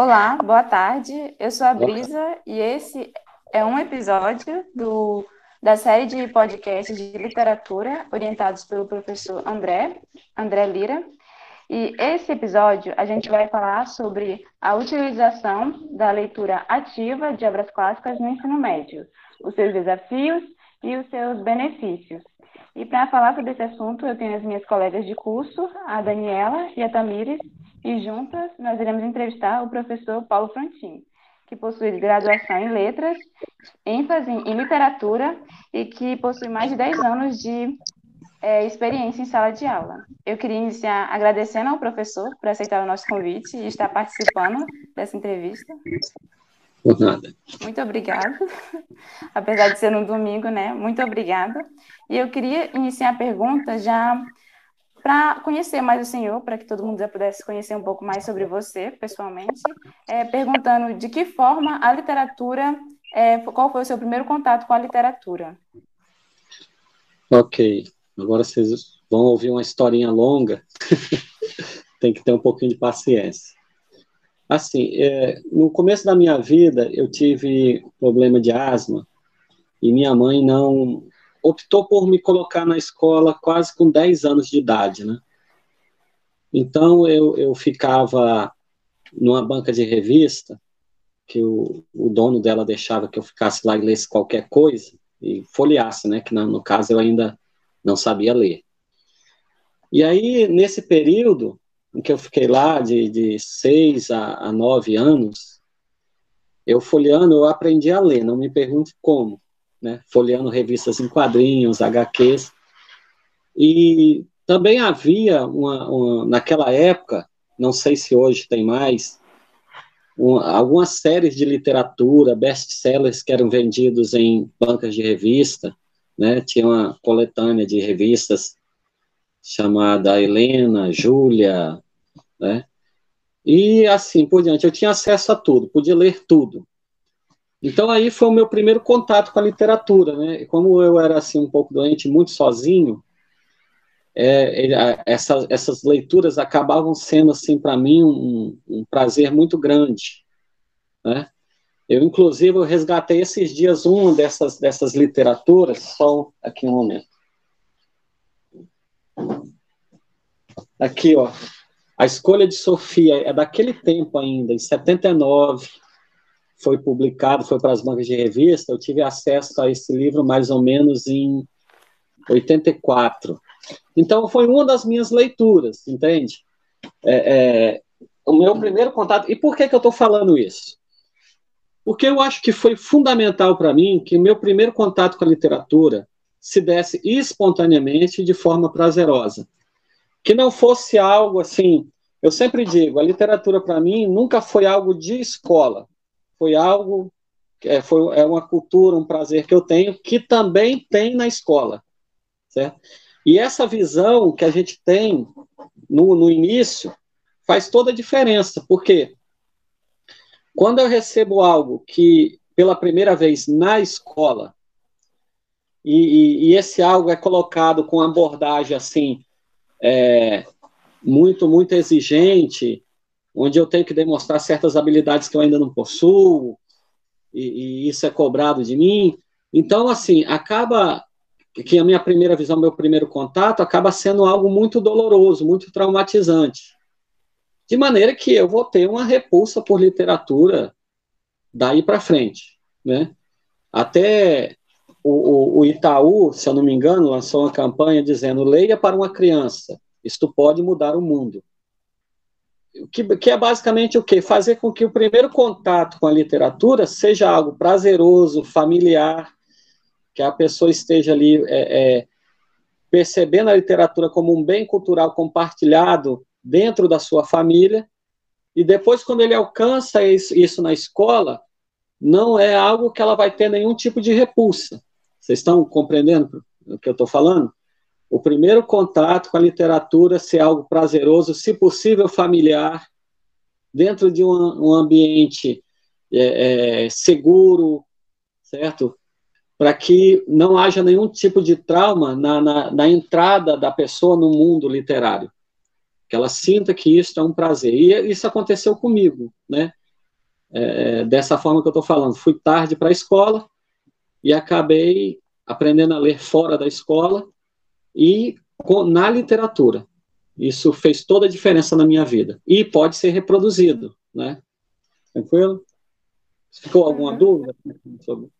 Olá, boa tarde. Eu sou a Brisa e esse é um episódio do, da série de podcasts de literatura orientados pelo professor André, André Lira. E esse episódio a gente vai falar sobre a utilização da leitura ativa de obras clássicas no ensino médio, os seus desafios e os seus benefícios. E para falar sobre esse assunto, eu tenho as minhas colegas de curso, a Daniela e a Tamires, e juntas nós iremos entrevistar o professor Paulo Frontin, que possui graduação em letras, ênfase em literatura e que possui mais de 10 anos de é, experiência em sala de aula. Eu queria iniciar agradecendo ao professor por aceitar o nosso convite e estar participando dessa entrevista. Por nada. Muito obrigada. Apesar de ser no domingo, né? Muito obrigada. E eu queria iniciar a pergunta já para conhecer mais o senhor, para que todo mundo já pudesse conhecer um pouco mais sobre você, pessoalmente, é, perguntando de que forma a literatura, é, qual foi o seu primeiro contato com a literatura? Ok, agora vocês vão ouvir uma historinha longa, tem que ter um pouquinho de paciência. Assim, é, no começo da minha vida, eu tive problema de asma e minha mãe não optou por me colocar na escola quase com 10 anos de idade, né? Então, eu, eu ficava numa banca de revista, que o, o dono dela deixava que eu ficasse lá e lesse qualquer coisa, e folheasse, né? Que no, no caso eu ainda não sabia ler. E aí, nesse período, em que eu fiquei lá de, de seis a, a nove anos, eu folheando, eu aprendi a ler, não me pergunte como, né? Folheando revistas em quadrinhos, HQs, e também havia uma, uma naquela época, não sei se hoje tem mais, uma, algumas séries de literatura, best-sellers que eram vendidos em bancas de revista, né? Tinha uma coletânea de revistas chamada Helena, Júlia, né? E assim por diante, eu tinha acesso a tudo, podia ler tudo. Então aí foi o meu primeiro contato com a literatura, né? Como eu era assim um pouco doente, muito sozinho, é, essa, essas leituras acabavam sendo assim para mim um, um, prazer muito grande, né? Eu inclusive eu resgatei esses dias uma dessas dessas literaturas, só aqui um momento. Aqui, ó. A escolha de Sofia é daquele tempo ainda, em 79, foi publicado, foi para as bancas de revista. Eu tive acesso a esse livro mais ou menos em 84. Então, foi uma das minhas leituras, entende? É, é, o meu primeiro contato. E por que, que eu estou falando isso? Porque eu acho que foi fundamental para mim que meu primeiro contato com a literatura se desse espontaneamente de forma prazerosa que não fosse algo assim. Eu sempre digo, a literatura para mim nunca foi algo de escola, foi algo é, foi, é uma cultura, um prazer que eu tenho, que também tem na escola, certo? E essa visão que a gente tem no, no início faz toda a diferença, porque quando eu recebo algo que, pela primeira vez na escola, e, e, e esse algo é colocado com abordagem assim, é, muito, muito exigente, onde eu tenho que demonstrar certas habilidades que eu ainda não possuo, e, e isso é cobrado de mim. Então, assim, acaba que a minha primeira visão, meu primeiro contato, acaba sendo algo muito doloroso, muito traumatizante. De maneira que eu vou ter uma repulsa por literatura daí para frente, né? Até o, o, Itaú, se eu não me engano, lançou uma campanha dizendo: leia para uma criança, isto pode mudar o mundo. Que, que é basicamente o quê? Fazer com que o primeiro contato com a literatura seja algo prazeroso, familiar, que a pessoa esteja ali é, é, percebendo a literatura como um bem cultural compartilhado dentro da sua família, e depois, quando ele alcança isso, na escola, não é algo que ela vai ter nenhum tipo de repulsa. Vocês estão compreendendo o que eu estou falando? O primeiro contato com a literatura ser algo prazeroso, se possível familiar, dentro de um, ambiente é, é, seguro, certo? Para que não haja nenhum tipo de trauma na, na, na, entrada da pessoa no mundo literário. Que ela sinta que isso é um prazer. E isso aconteceu comigo, né? é, dessa forma que eu estou falando. Fui tarde para a escola e acabei aprendendo a ler fora da escola e com, na literatura. Isso fez toda a diferença na minha vida. E pode ser reproduzido, né? Tranquilo? Ficou alguma uhum. dúvida sobre?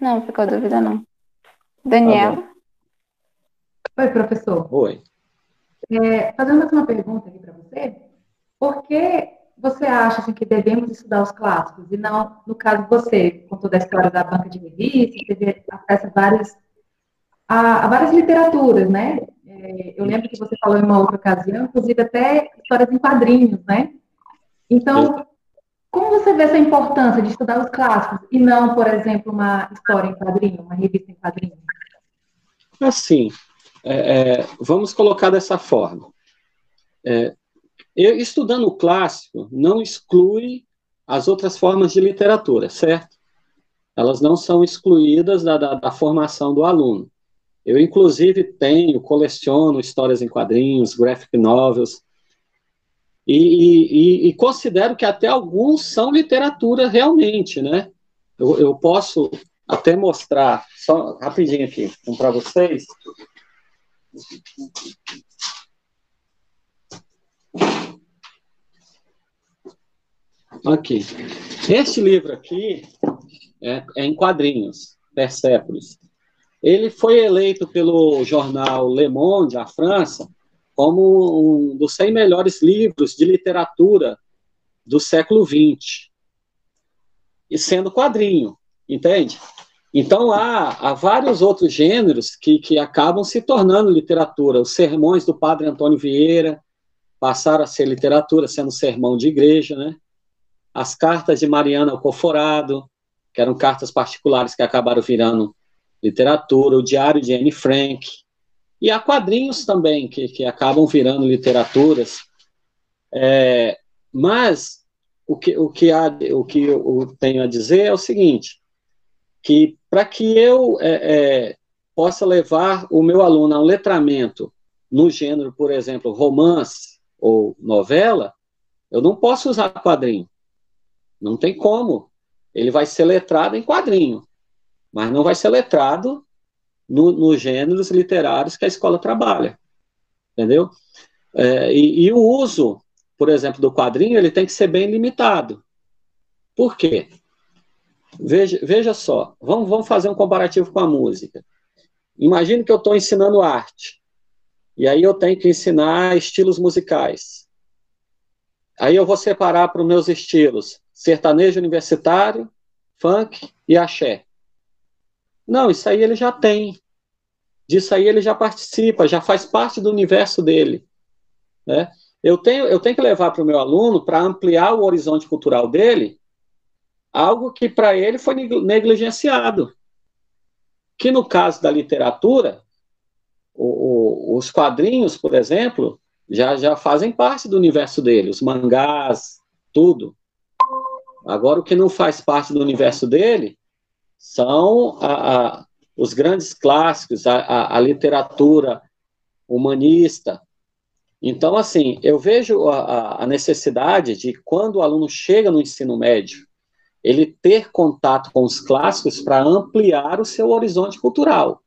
Não, ficou dúvida não. Daniel? Tá Oi, professor. Oi. É, fazendo mais uma pergunta aqui para você, por que você acha assim, que devemos estudar os clássicos e não, no caso você, com toda a história da banca de revistas, teve acesso a várias, a, a várias literaturas, né? É, eu lembro que você falou em uma outra ocasião, inclusive até histórias em quadrinhos, né? Então, como você vê essa importância de estudar os clássicos e não, por exemplo, uma história em quadrinho, uma revista em quadrinho? Assim, é, é, vamos colocar dessa forma. É, eu, estudando o clássico não exclui as outras formas de literatura, certo? Elas não são excluídas da, da, da formação do aluno. Eu, inclusive, tenho, coleciono histórias em quadrinhos, graphic novels, e, e, e, considero que até alguns são literatura realmente, né? Eu, eu posso até mostrar, só rapidinho aqui, um para vocês. Aqui. Este livro aqui é, é em quadrinhos, Persépolis. Ele foi eleito pelo jornal Le Monde, a França, como um dos 100 melhores livros de literatura do século XX. E sendo quadrinho, entende? Então, há, há vários outros gêneros que, que acabam se tornando literatura. Os sermões do padre Antônio Vieira passaram a ser literatura, sendo sermão de igreja, né? As cartas de Mariana Alcoforado, que eram cartas particulares que acabaram virando literatura, o diário de Anne Frank, e há quadrinhos também que, que acabam virando literaturas. É, mas o que, o, que há, o que eu tenho a dizer é o seguinte, que para que eu é, é, possa levar o meu aluno a um letramento no gênero, por exemplo, romance ou novela, eu não posso usar quadrinho. Não tem como. Ele vai ser letrado em quadrinho, mas não vai ser letrado no, nos gêneros literários que a escola trabalha, entendeu? É, e, e, o uso, por exemplo, do quadrinho, ele tem que ser bem limitado. Por quê? Veja, veja só, vamos, vamos fazer um comparativo com a música. Imagine que eu estou ensinando arte, e aí eu tenho que ensinar estilos musicais. Aí eu vou separar para os meus estilos sertanejo universitário, funk e axé. Não, isso aí ele já tem. Disso aí ele já participa, já faz parte do universo dele. Né? Eu, tenho, eu tenho que levar para o meu aluno, para ampliar o horizonte cultural dele, algo que para ele foi negligenciado. Que no caso da literatura, o, o, os quadrinhos, por exemplo, já, já fazem parte do universo dele, os mangás, tudo. Agora, o que não faz parte do universo dele são a, a, os grandes clássicos, a, a, literatura humanista. Então, assim, eu vejo a, necessidade de, quando o aluno chega no ensino médio, ele ter contato com os clássicos para ampliar o seu horizonte cultural.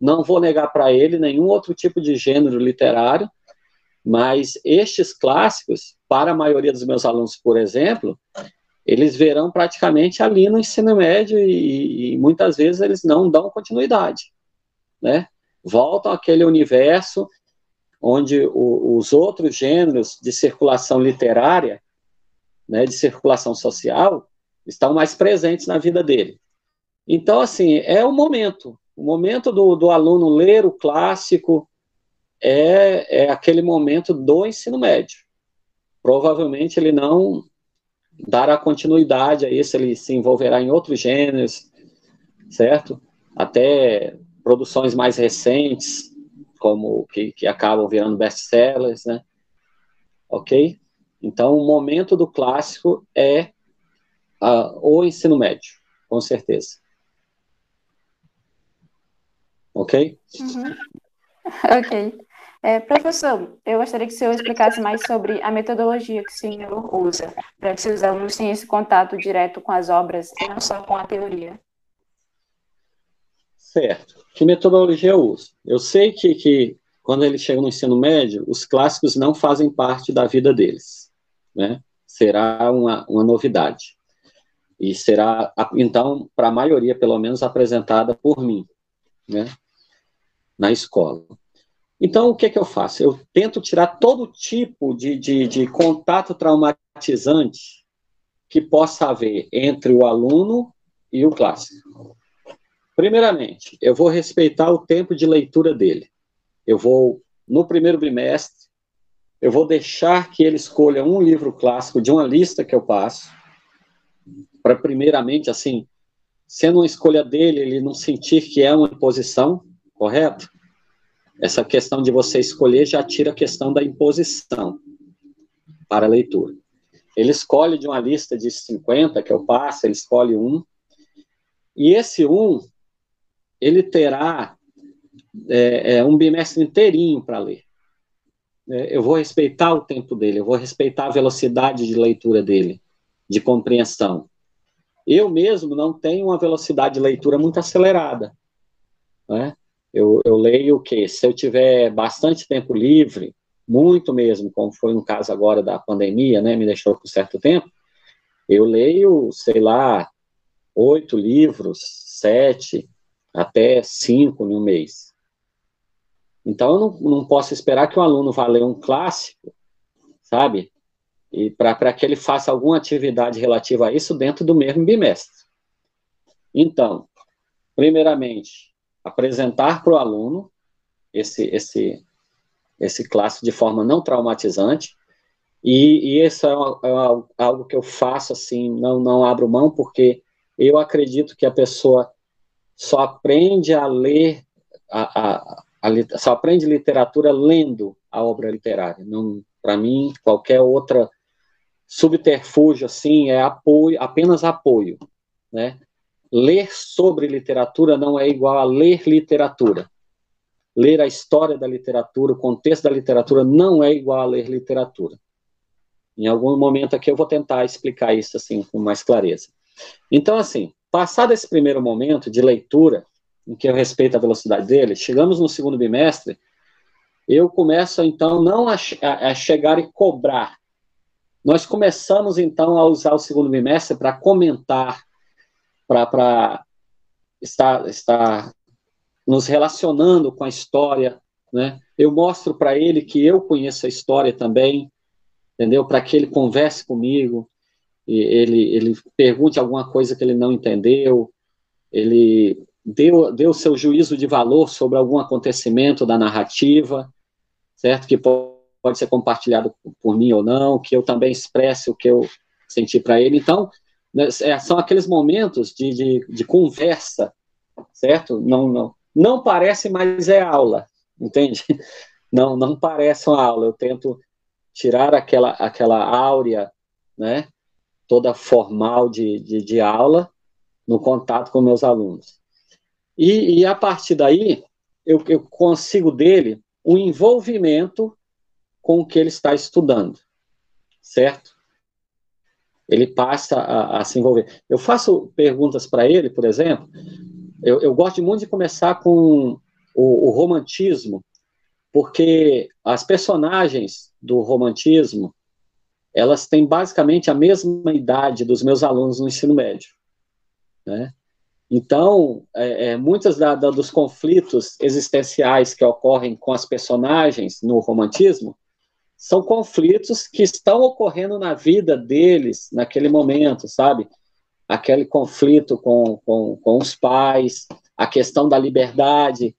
Não vou negar para ele nenhum outro tipo de gênero literário, mas estes clássicos, para a maioria dos meus alunos, por exemplo, eles verão praticamente ali no ensino médio e, e muitas vezes eles não dão continuidade, né? Voltam àquele universo onde o, os outros gêneros de circulação literária, né, de circulação social, estão mais presentes na vida dele. Então, assim, é o momento, o momento do, do aluno ler o clássico é, é aquele momento do ensino médio. Provavelmente ele não dará continuidade a isso, ele se envolverá em outros gêneros, certo? Até produções mais recentes, como que, que acabam virando best-sellers, né? Ok? Então, o momento do clássico é uh, o ensino médio, com certeza. Ok? Uhum. Ok. É, professor, eu gostaria que o senhor explicasse mais sobre a metodologia que o senhor usa, para que os alunos tenham esse contato direto com as obras e não só com a teoria. Certo. Que metodologia eu uso? Eu sei que, que quando eles chegam no ensino médio, os clássicos não fazem parte da vida deles. Né? Será uma, uma novidade. E será, então, para a maioria, pelo menos, apresentada por mim, né? na escola. Então, o que, é que eu faço? Eu tento tirar todo tipo de, de, de contato traumatizante que possa haver entre o aluno e o clássico. Primeiramente, eu vou respeitar o tempo de leitura dele. Eu vou, no primeiro bimestre, eu vou deixar que ele escolha um livro clássico de uma lista que eu passo, para primeiramente, assim, sendo uma escolha dele, ele não sentir que é uma imposição, correto? Essa questão de você escolher já tira a questão da imposição para a leitura. Ele escolhe de uma lista de 50 que eu passo, ele escolhe um, e esse um, ele terá é, é, um bimestre inteirinho para ler. É, eu vou respeitar o tempo dele, eu vou respeitar a velocidade de leitura dele, de compreensão. Eu mesmo não tenho uma velocidade de leitura muito acelerada. Né? Eu, eu leio o quê? Se eu tiver bastante tempo livre, muito mesmo, como foi no caso agora da pandemia, né, me deixou por certo tempo, eu leio, sei lá, oito livros, sete, até cinco no mês. Então, eu não, não posso esperar que o aluno vá ler um clássico, sabe? E para que ele faça alguma atividade relativa a isso dentro do mesmo bimestre. Então, primeiramente, apresentar para o aluno esse, esse, esse clássico de forma não traumatizante, e, e isso é, é, algo que eu faço assim, não, não abro mão, porque eu acredito que a pessoa só aprende a ler, a, a, a, só aprende literatura lendo a obra literária. Não, para mim, qualquer outra subterfúgio assim é apoio, apenas apoio, né? Ler sobre literatura não é igual a ler literatura. Ler a história da literatura, o contexto da literatura, não é igual a ler literatura. Em algum momento aqui eu vou tentar explicar isso assim com mais clareza. Então, assim, passado esse primeiro momento de leitura, em que eu respeito a velocidade dele, chegamos no segundo bimestre, eu começo então não a, a, chegar e cobrar. Nós começamos então a usar o segundo bimestre para comentar, para estar, estar nos relacionando com a história, né? Eu mostro para ele que eu conheço a história também, entendeu? Para que ele converse comigo, e ele, ele pergunte alguma coisa que ele não entendeu, ele deu, deu seu juízo de valor sobre algum acontecimento da narrativa, certo? Que pode, pode ser compartilhado por mim ou não, que eu também expresse o que eu senti para ele. Então, né, é, são aqueles momentos de, de, de, conversa, certo? Não, não, não parece, mas é aula, entende? Não, não parece uma aula. Eu tento tirar aquela, aquela áurea, né? Toda formal de, de, de aula no contato com meus alunos. E, e a partir daí, eu, eu consigo dele um envolvimento com o que ele está estudando, certo? Ele passa a, a se envolver. Eu faço perguntas para ele, por exemplo, eu, eu, gosto muito de começar com o, o, romantismo, porque as personagens do romantismo, elas têm basicamente a mesma idade dos meus alunos no ensino médio, né? Então, é, é, muitos da, da, dos conflitos existenciais que ocorrem com as personagens no romantismo são conflitos que estão ocorrendo na vida deles naquele momento, sabe? Aquele conflito com, com, com os pais, a questão da liberdade,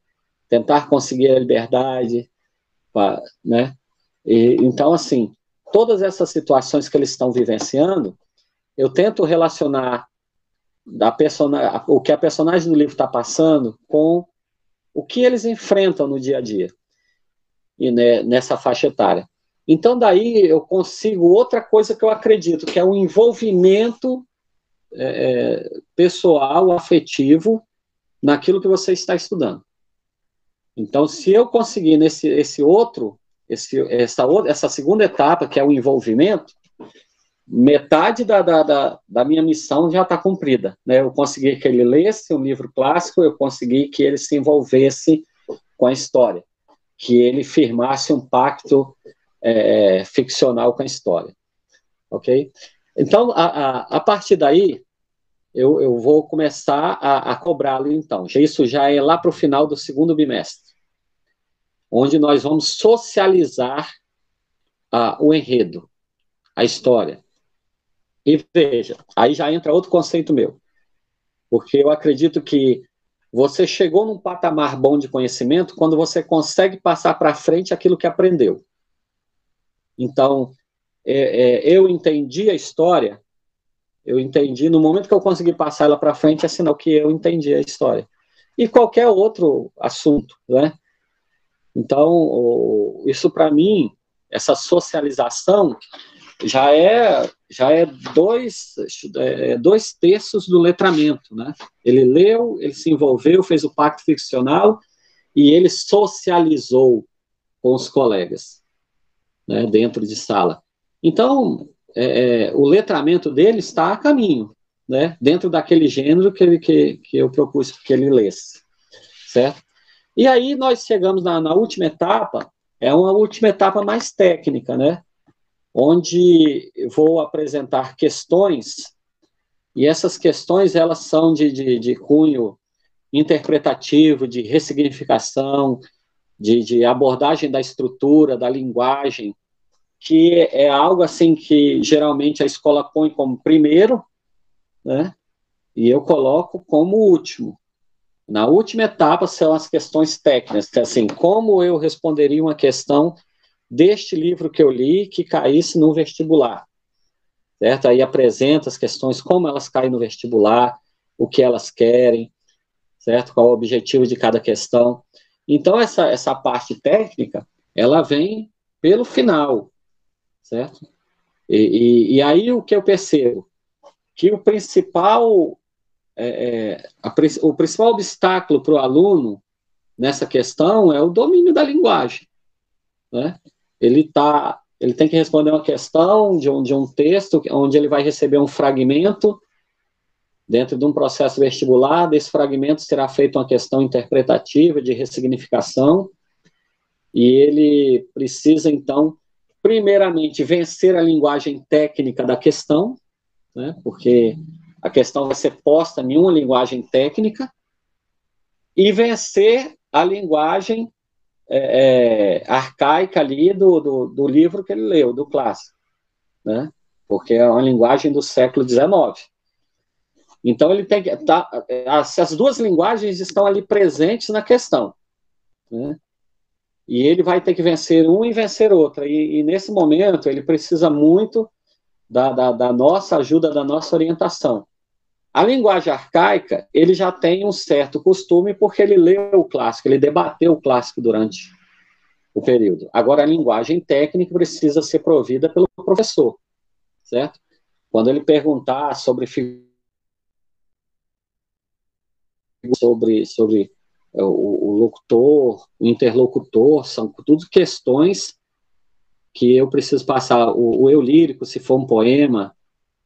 tentar conseguir a liberdade, né? E, então, assim, todas essas situações que eles estão vivenciando, eu tento relacionar da o que a personagem do livro está passando com o que eles enfrentam no dia a dia e né, nessa faixa etária. Então, daí eu consigo outra coisa que eu acredito, que é o envolvimento é, pessoal, afetivo, naquilo que você está estudando. Então, se eu conseguir nesse esse outro, esse, essa, essa segunda etapa, que é o envolvimento, metade da, da, da, da minha missão já está cumprida. Né? Eu consegui que ele lesse um livro clássico, eu consegui que ele se envolvesse com a história, que ele firmasse um pacto é, ficcional com a história. Ok? Então, a, a, a partir daí, eu, eu vou começar a, a cobrá-lo, então. Isso já é lá para o final do segundo bimestre, onde nós vamos socializar o enredo, a história. E veja, aí já entra outro conceito meu, porque eu acredito que você chegou num patamar bom de conhecimento quando você consegue passar para frente aquilo que aprendeu. Então, é, é, eu entendi a história, eu entendi, no momento que eu consegui passar ela para frente, é sinal que eu entendi a história. E qualquer outro assunto, né? Então, isso para mim, essa socialização, já é já é dois, é, dois terços do letramento, né? Ele leu, ele se envolveu, fez o pacto ficcional e ele socializou com os colegas, né, dentro de sala. Então, é, é, o letramento dele está a caminho, né, dentro daquele gênero que, ele, que, que eu propus que ele lesse, certo? E aí nós chegamos na, na última etapa, é uma última etapa mais técnica, né, onde vou apresentar questões, e essas questões elas são de, de, de cunho interpretativo, de ressignificação, de, de abordagem da estrutura, da linguagem, que é algo assim que geralmente a escola põe como primeiro, né? E eu coloco como último. Na última etapa são as questões técnicas, que é assim, como eu responderia uma questão deste livro que eu li que caísse no vestibular. Certo? Aí apresenta as questões, como elas caem no vestibular, o que elas querem, certo? Qual o objetivo de cada questão. Então, essa, essa parte técnica, ela vem pelo final, certo? E, e, e aí o que eu percebo? Que o principal, é, é a, o principal obstáculo para o aluno nessa questão é o domínio da linguagem, né? Ele tá, ele tem que responder uma questão de um, de um texto, onde ele vai receber um fragmento dentro de um processo vestibular, desse fragmento será feita uma questão interpretativa de ressignificação, e ele precisa, então, primeiramente, vencer a linguagem técnica da questão, né, porque a questão vai ser posta em uma linguagem técnica, e vencer a linguagem é, é, arcaica ali do, do, do, livro que ele leu, do clássico, né, porque é uma linguagem do século XIX. Então, ele tem que. Tá, as, as duas linguagens estão ali presentes na questão. Né? E ele vai ter que vencer um e vencer outra. E, e nesse momento, ele precisa muito da, da, da, nossa ajuda, da nossa orientação. A linguagem arcaica, ele já tem um certo costume porque ele leu o clássico, ele debateu o clássico durante o período. Agora, a linguagem técnica precisa ser provida pelo professor, certo? Quando ele perguntar sobre sobre sobre o, o locutor, o interlocutor, são tudo questões que eu preciso passar. O, o eu lírico, se for um poema,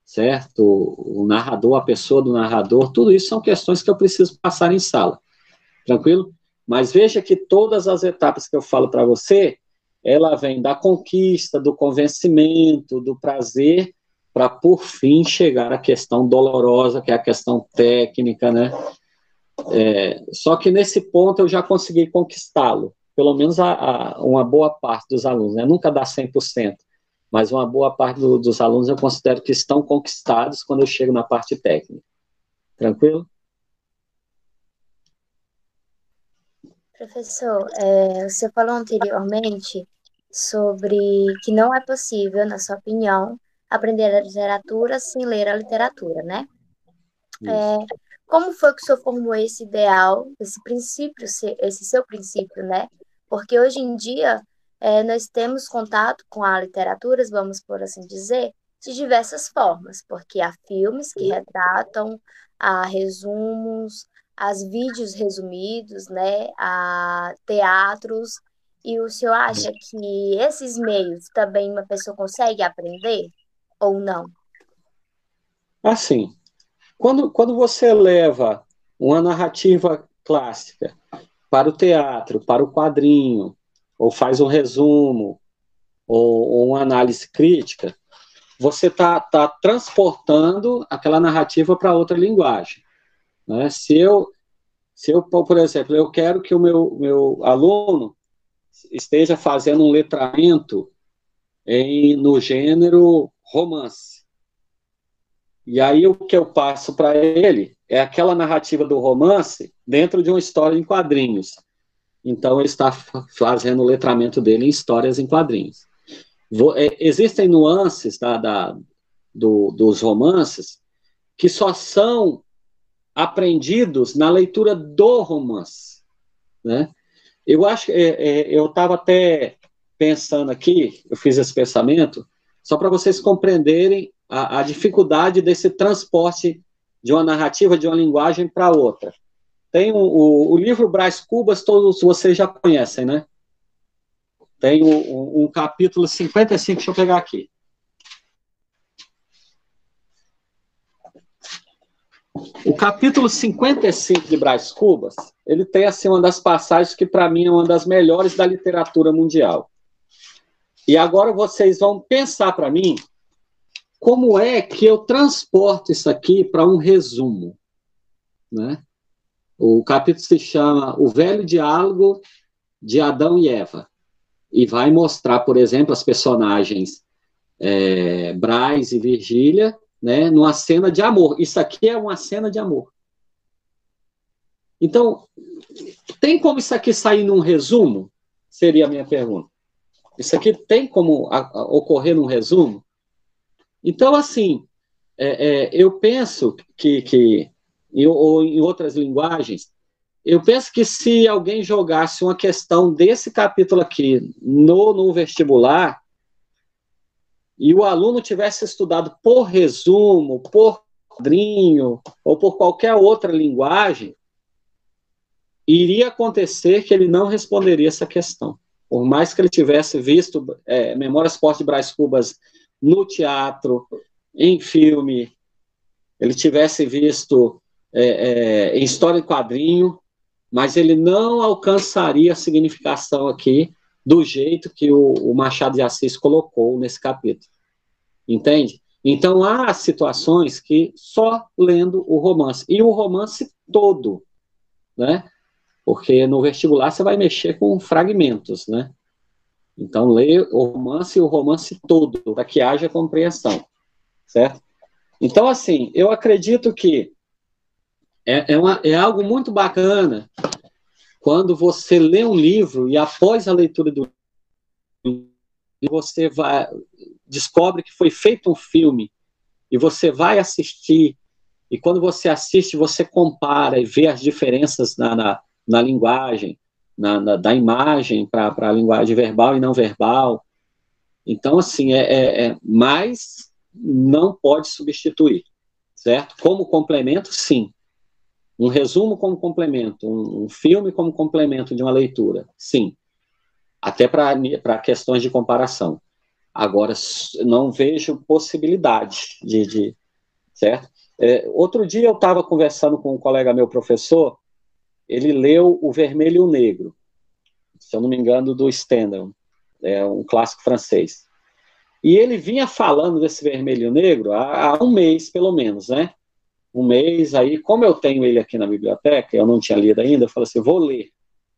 certo? O, o narrador, a pessoa do narrador, tudo isso são questões que eu preciso passar em sala. Tranquilo? Mas veja que todas as etapas que eu falo para você, ela vem da conquista, do convencimento, do prazer, para por fim chegar à questão dolorosa, que é a questão técnica, né? É, só que nesse ponto eu já consegui conquistá-lo, pelo menos a, a, uma boa parte dos alunos, né? nunca dá 100%, mas uma boa parte do, dos alunos eu considero que estão conquistados quando eu chego na parte técnica. Tranquilo? Professor, é, você falou anteriormente sobre que não é possível, na sua opinião, aprender a literatura sem ler a literatura, né? É, como foi que o senhor formou esse ideal, esse princípio, esse seu princípio, né? Porque hoje em dia é, nós temos contato com a literatura, vamos por assim dizer, de diversas formas, porque há filmes que retratam, há resumos, as vídeos resumidos, né, a teatros, e o senhor acha que esses meios também uma pessoa consegue aprender ou não? Assim, quando, quando você leva uma narrativa clássica para o teatro, para o quadrinho, ou faz um resumo, ou, ou uma análise crítica, você está tá transportando aquela narrativa para outra linguagem. Né? Se eu, se eu, por exemplo, eu quero que o meu, meu aluno esteja fazendo um letramento em, no gênero romance. E aí o que eu passo para ele é aquela narrativa do romance dentro de uma história em quadrinhos. Então ele está fazendo o letramento dele em histórias em quadrinhos. É, existem nuances da do, dos romances que só são aprendidos na leitura do romance, né? Eu acho, é, é, eu estava até pensando aqui, eu fiz esse pensamento, só para vocês compreenderem a, a, dificuldade desse transporte de uma narrativa, de uma linguagem para outra. Tem o, o, o livro Brás Cubas, todos vocês já conhecem, né? Tem um, um capítulo 55, deixa eu pegar aqui. O capítulo 55 de Brás Cubas, ele tem assim uma das passagens que para mim é uma das melhores da literatura mundial. E agora vocês vão pensar para mim como é que eu transporto isso aqui para um resumo, né? O capítulo se chama O Velho Diálogo de Adão e Eva e vai mostrar, por exemplo, as personagens é, Braz e Virgília, né, numa cena de amor. Isso aqui é uma cena de amor. Então, tem como isso aqui sair num resumo? Seria a minha pergunta. Isso aqui tem como a, a, ocorrer num resumo? Então, assim, é, é, eu penso que, que ou em outras linguagens, eu penso que se alguém jogasse uma questão desse capítulo aqui no, no vestibular, e o aluno tivesse estudado por resumo, por quadrinho, ou por qualquer outra linguagem, iria acontecer que ele não responderia essa questão. Por mais que ele tivesse visto é, Memórias Fortes de Brás Cubas no teatro, em filme, ele tivesse visto é, é, em história em quadrinho, mas ele não alcançaria a significação aqui do jeito que o, o Machado de Assis colocou nesse capítulo. Entende? Então há situações que só lendo o romance, e o romance todo, né? Porque no vestibular você vai mexer com fragmentos, né? Então lê o romance e o romance todo, para que haja compreensão, certo? Então, assim, eu acredito que é, é, uma, é algo muito bacana quando você lê um livro e após a leitura do livro, você vai, descobre que foi feito um filme e você vai assistir, e quando você assiste, você compara e vê as diferenças na, na, na linguagem, na, na, da imagem para a linguagem verbal e não verbal. Então, assim, é, é, é, mas não pode substituir, certo? Como complemento, sim. Um resumo como complemento, um, um filme como complemento de uma leitura, sim. Até para questões de comparação. Agora, não vejo possibilidade de, de certo? É, outro dia eu estava conversando com um colega meu, professor, ele leu O Vermelho e o Negro, se eu não me engano, do Stendhal, é um clássico francês. E ele vinha falando desse Vermelho e o Negro há, há um mês, pelo menos, né? um mês, aí, como eu tenho ele aqui na biblioteca, eu não tinha lido ainda, eu falei assim, vou ler,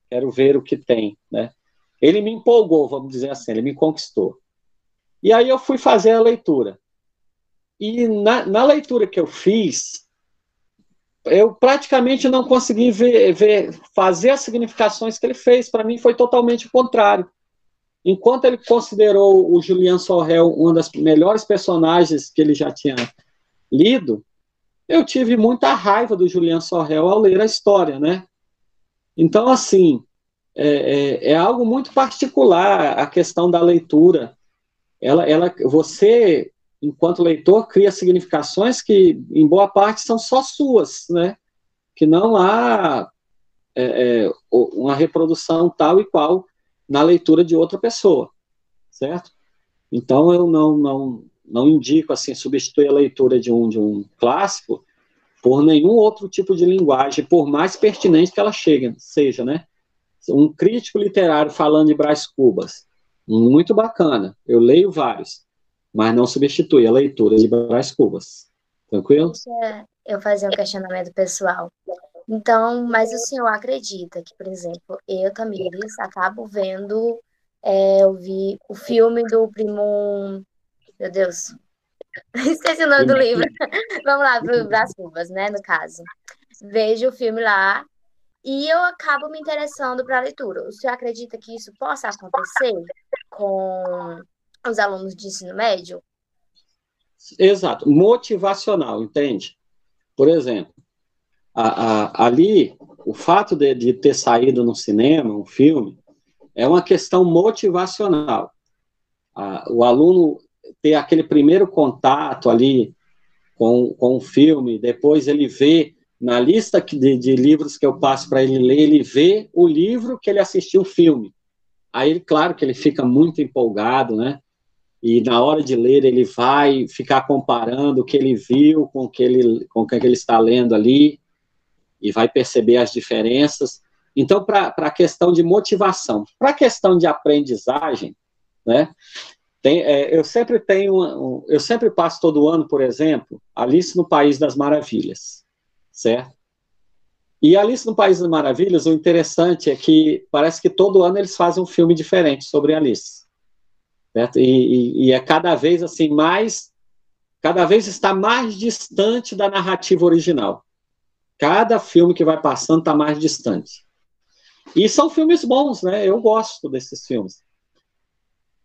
quero ver o que tem, né? Ele me empolgou, vamos dizer assim, ele me conquistou. E aí eu fui fazer a leitura. E na, na leitura que eu fiz, eu praticamente não consegui ver, ver, fazer as significações que ele fez. Para mim foi totalmente o contrário. Enquanto ele considerou o Julian Sorrel uma das melhores personagens que ele já tinha lido, eu tive muita raiva do Julian Sorrel ao ler a história, né? Então, assim, é, é, é, algo muito particular a questão da leitura. Ela, ela, você, enquanto leitor, cria significações que, em boa parte, são só suas, né? que não há é, é, uma reprodução tal e qual na leitura de outra pessoa, certo? Então eu não não não indico assim substituir a leitura de um de um clássico por nenhum outro tipo de linguagem, por mais pertinente que ela chegue, seja, né? Um crítico literário falando de Brás Cubas, muito bacana. Eu leio vários, mas não substitui a leitura de Brás Cubas. Tranquilo? Deixa eu fazer um questionamento pessoal. Então, mas o senhor acredita que, por exemplo, eu, Tamires, acabo vendo, é, eu vi o filme do primo, meu Deus, esqueci o nome do livro. Vamos lá, das Cubas, né, no caso. Vejo o filme lá e eu acabo me interessando para a leitura. O senhor acredita que isso possa acontecer com os alunos de ensino médio? Exato, motivacional, entende? Por exemplo, a, a, ali, o fato de, de ter saído no cinema, um filme, é uma questão motivacional. A, o aluno ter aquele primeiro contato ali com, com o filme, depois ele vê na lista de, de livros que eu passo para ele ler, ele vê o livro que ele assistiu o filme. Aí, claro que ele fica muito empolgado, né? E na hora de ler, ele vai ficar comparando o que ele viu com o que ele, com o que ele está lendo ali e vai perceber as diferenças. Então, para a questão de motivação, para a questão de aprendizagem, né, tem, é, eu sempre tenho, um, eu sempre passo todo ano, por exemplo, Alice no País das Maravilhas, certo? E Alice no País das Maravilhas, o interessante é que parece que todo ano eles fazem um filme diferente sobre Alice, certo? E, e, é cada vez assim mais, cada vez está mais distante da narrativa original. Cada filme que vai passando está mais distante. E são filmes bons, né? Eu gosto desses filmes.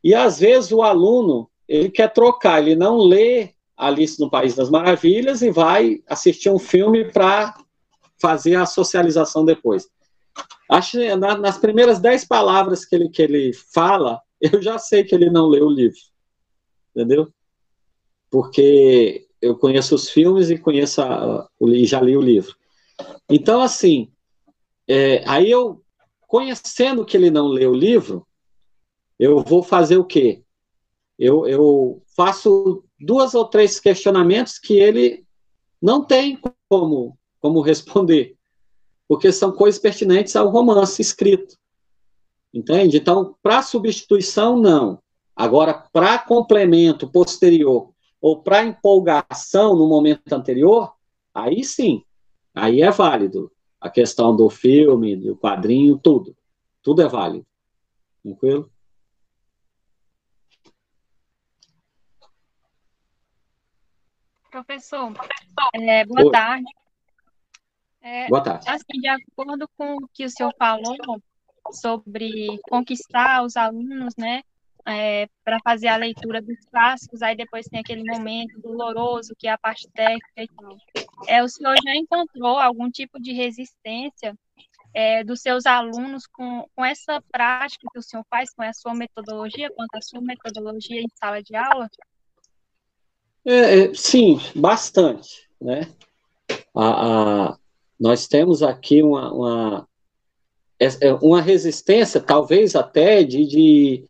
E às vezes o aluno ele quer trocar, ele não lê Alice no País das Maravilhas e vai assistir um filme para fazer a socialização depois. Acho que nas primeiras dez palavras que ele, que ele fala, eu já sei que ele não leu o livro. Entendeu? Porque eu conheço os filmes e conheço a, e já li o livro. Então, assim, é, aí eu, conhecendo que ele não lê o livro, eu vou fazer o quê? Eu, eu faço duas ou três questionamentos que ele não tem como, como responder, porque são coisas pertinentes ao romance escrito. Entende? Então, para substituição, não. Agora, para complemento posterior ou para empolgação no momento anterior, aí sim, Aí é válido. A questão do filme, do quadrinho, tudo. Tudo é válido. Tranquilo? Professor, é, boa Oi. tarde. É, boa tarde. Assim, de acordo com o que o senhor falou sobre conquistar os alunos, né, é, para fazer a leitura dos clássicos, aí depois tem aquele momento doloroso, que é a parte técnica e tal. É, o senhor já encontrou algum tipo de resistência é, dos seus alunos com, com essa prática que o senhor faz, com a sua metodologia, quanto à sua metodologia em sala de aula? É, é sim, bastante, né? A, a, nós temos aqui uma, uma, uma resistência, talvez até de, de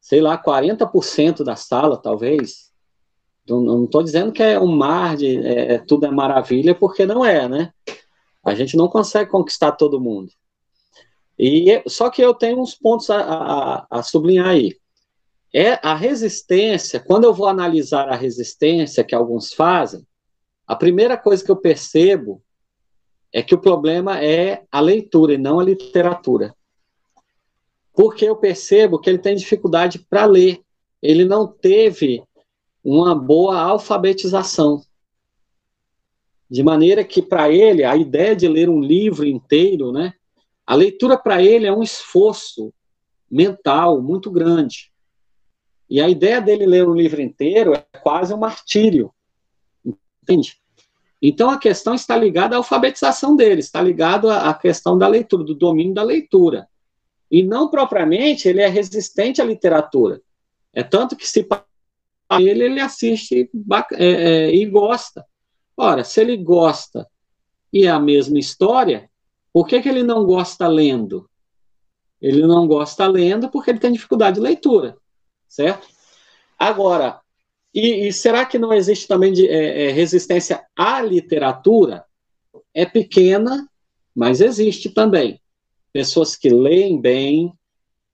sei lá, 40% da sala, talvez. Não estou dizendo que é um mar de é, é, tudo é maravilha, porque não é, né? A gente não consegue conquistar todo mundo. E só que eu tenho uns pontos a, a, a sublinhar aí. É a resistência. Quando eu vou analisar a resistência que alguns fazem, a primeira coisa que eu percebo é que o problema é a leitura e não a literatura porque eu percebo que ele tem dificuldade para ler. Ele não teve uma boa alfabetização. De maneira que, para ele, a ideia de ler um livro inteiro, né, a leitura para ele é um esforço mental muito grande. E a ideia dele ler um livro inteiro é quase um martírio. Entende? Então a questão está ligada à alfabetização dele, está ligado à questão da leitura, do domínio da leitura. E não propriamente ele é resistente à literatura. É tanto que se ele, ele assiste é, é, e gosta. Ora, se ele gosta e é a mesma história, por que, que ele não gosta lendo? Ele não gosta lendo porque ele tem dificuldade de leitura, certo? Agora, e, e será que não existe também de, é, é, resistência à literatura? É pequena, mas existe também. Pessoas que leem bem,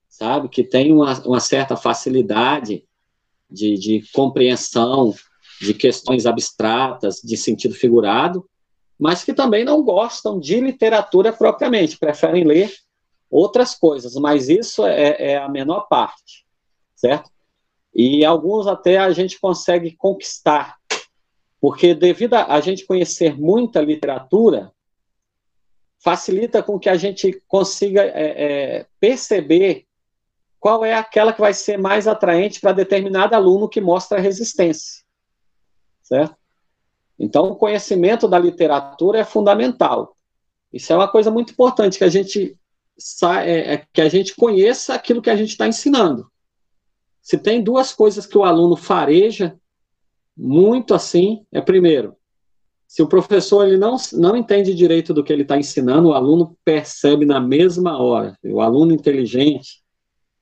sabe, que têm uma, uma certa facilidade de, de compreensão de questões abstratas, de sentido figurado, mas que também não gostam de literatura propriamente, preferem ler outras coisas, mas isso é, é a menor parte, certo? E alguns até a gente consegue conquistar, porque devido a, a gente conhecer muita literatura, facilita com que a gente consiga é, é, perceber qual é aquela que vai ser mais atraente para determinado aluno que mostra resistência, certo? Então, o conhecimento da literatura é fundamental. Isso é uma coisa muito importante que a gente é, é, que a gente conheça aquilo que a gente está ensinando. Se tem duas coisas que o aluno fareja muito assim, é primeiro, se o professor ele não, não entende direito do que ele está ensinando, o aluno percebe na mesma hora. O aluno inteligente,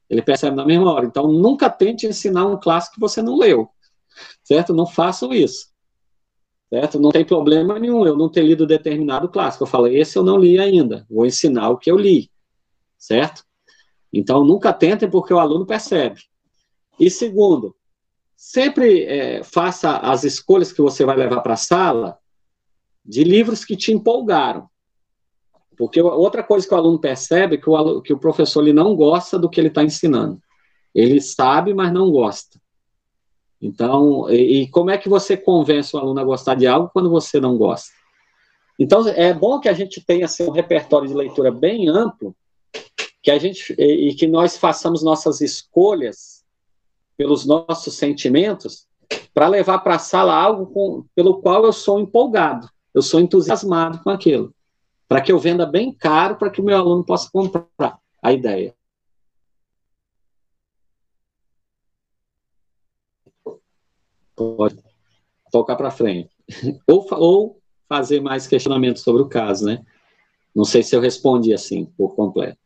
ele percebe na mesma hora. Então, nunca tente ensinar um clássico que você não leu, certo? Não façam isso, certo? Não tem problema nenhum eu não ter lido determinado clássico. Eu falo, esse eu não li ainda, vou ensinar o que eu li, certo? Então, nunca tentem porque o aluno percebe. E segundo, sempre é, faça as escolhas que você vai levar para a sala de livros que te empolgaram. Porque outra coisa que o aluno percebe é que o, aluno, que o professor ele não gosta do que ele está ensinando. Ele sabe, mas não gosta. Então, e, e, como é que você convence o aluno a gostar de algo quando você não gosta? Então, é bom que a gente tenha assim, um repertório de leitura bem amplo, que a gente e, e que nós façamos nossas escolhas pelos nossos sentimentos, para levar para a sala algo com, pelo qual eu sou empolgado, eu sou entusiasmado com aquilo, para que eu venda bem caro para que o meu aluno possa comprar a ideia. Pode tocar para frente. ou, ou fazer mais questionamentos sobre o caso, né? Não sei se eu respondi assim, por completo.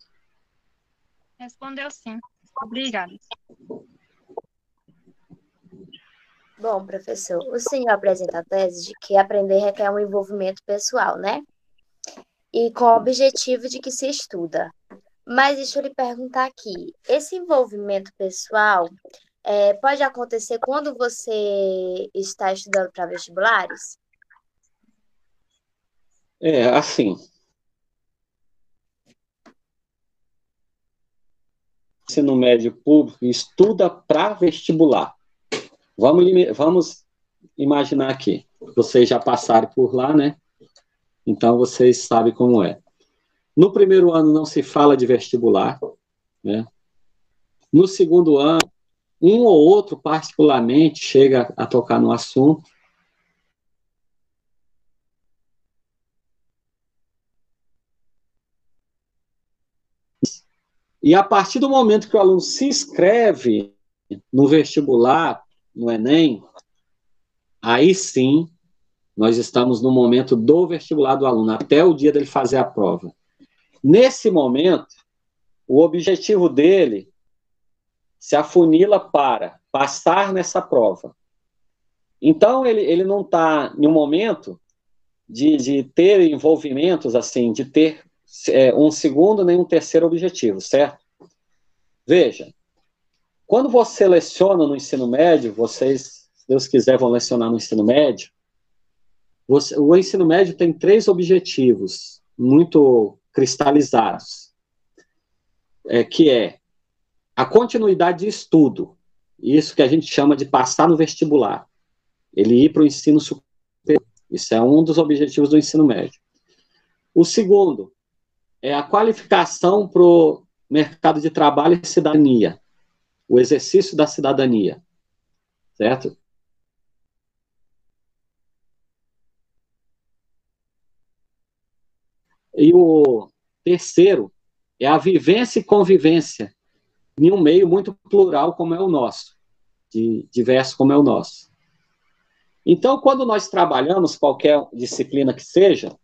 Respondeu sim. Obrigada. Bom, professor, o senhor apresenta a tese de que aprender requer um envolvimento pessoal, né? E com o objetivo de que se estuda. Mas deixa eu lhe perguntar aqui: esse envolvimento pessoal é, pode acontecer quando você está estudando para vestibulares? É, assim. Ensino médio público estuda para vestibular. Vamos, vamos imaginar aqui. Vocês já passaram por lá, né? Então vocês sabem como é. No primeiro ano não se fala de vestibular, né? No segundo ano, um ou outro particularmente chega a tocar no assunto. E a partir do momento que o aluno se inscreve no vestibular, no Enem, aí sim nós estamos no momento do vestibular do aluno, até o dia dele fazer a prova. Nesse momento, o objetivo dele se afunila para passar nessa prova. Então, ele, ele não está em um momento de, de ter envolvimentos, assim, de ter é, um segundo nem um terceiro objetivo, certo? Veja, quando você leciona no ensino médio, vocês, se Deus quiser, vão lecionar no ensino médio, você, o ensino médio tem três objetivos muito cristalizados, é, que é a continuidade de estudo, isso que a gente chama de passar no vestibular, ele ir para o ensino superior, isso é um dos objetivos do ensino médio. O segundo é a qualificação para o mercado de trabalho e cidadania, o exercício da cidadania, certo? E o terceiro é a vivência e convivência em um meio muito plural como é o nosso, de diverso como é o nosso. Então, quando nós trabalhamos qualquer disciplina que seja,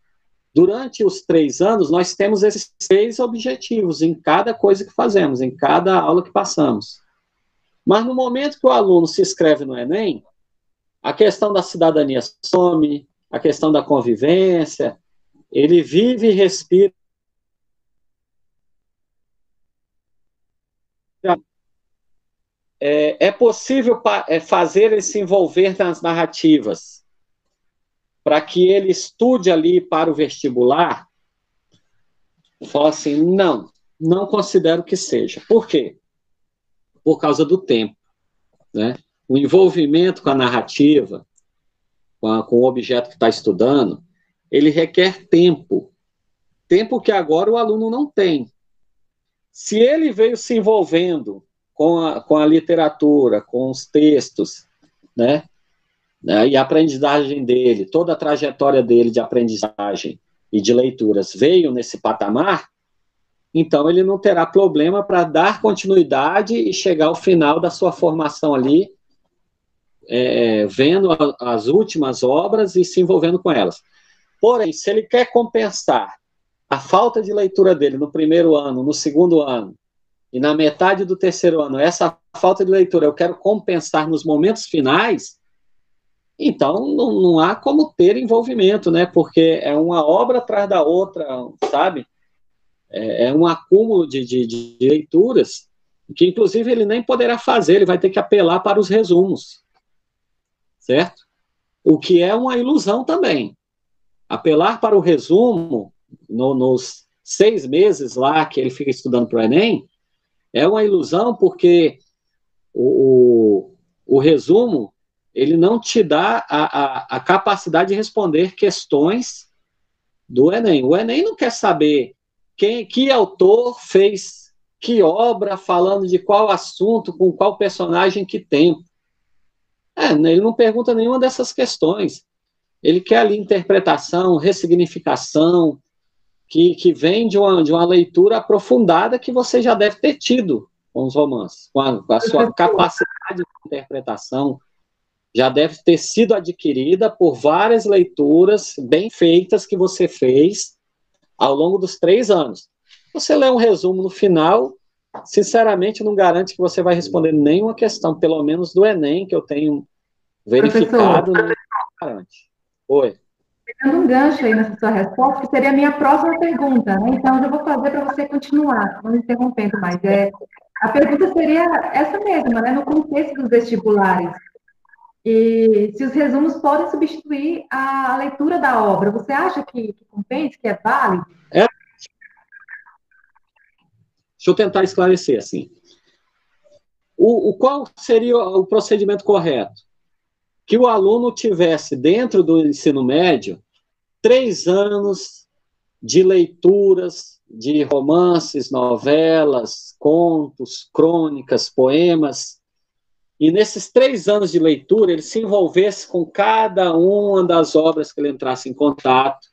durante os três anos, nós temos esses três objetivos em cada coisa que fazemos, em cada aula que passamos. Mas no momento que o aluno se inscreve no Enem, a questão da cidadania some, a questão da convivência, ele vive e respira. É, é possível é, fazer ele se envolver nas narrativas para que ele estude ali para o vestibular? Fala assim, não, não considero que seja. Por quê? Por causa do tempo, né? O envolvimento com a narrativa, com, a, com o objeto que está estudando, ele requer tempo. Tempo que agora o aluno não tem. Se ele veio se envolvendo com a, com a literatura, com os textos, né, né, e a aprendizagem dele, toda a trajetória dele de aprendizagem e de leituras veio nesse patamar, então ele não terá problema para dar continuidade e chegar ao final da sua formação ali é, vendo a, as últimas obras e se envolvendo com elas. Porém, se ele quer compensar a falta de leitura dele no primeiro ano, no segundo ano, e na metade do terceiro ano, essa falta de leitura eu quero compensar nos momentos finais, então não, não há como ter envolvimento, né? Porque é uma obra atrás da outra, sabe? É, é um acúmulo de, de, de leituras que, inclusive, ele nem poderá fazer, ele vai ter que apelar para os resumos certo? O que é uma ilusão também. Apelar para o resumo no, nos seis meses lá que ele fica estudando para o Enem é uma ilusão porque o, o, o resumo ele não te dá a, a, a, capacidade de responder questões do Enem. O Enem não quer saber quem, que autor fez que obra, falando de qual assunto, com qual personagem, que tempo. É, né, ele não pergunta nenhuma dessas questões. Ele quer ali interpretação, ressignificação, que, que vem de uma, de uma leitura aprofundada que você já deve ter tido com os romances, com a, com a sua capacidade de interpretação, já deve ter sido adquirida por várias leituras bem feitas que você fez ao longo dos três anos. Você lê um resumo no final, sinceramente, não garante que você vai responder nenhuma questão, pelo menos do Enem, que eu tenho verificado, não garante. Oi. Pegando um gancho aí nessa sua resposta, que seria a minha próxima pergunta, né? Então, eu já vou fazer para você continuar, não interrompendo mais. É, a pergunta seria essa mesma, né? No contexto dos vestibulares. E se os resumos podem substituir a leitura da obra, você acha que, que compensa, que é válido? É, Deixa eu tentar esclarecer assim. O, o, qual seria o procedimento correto? Que o aluno tivesse dentro do ensino médio três anos de leituras de romances, novelas, contos, crônicas, poemas, e nesses três anos de leitura ele se envolvesse com cada uma das obras que ele entrasse em contato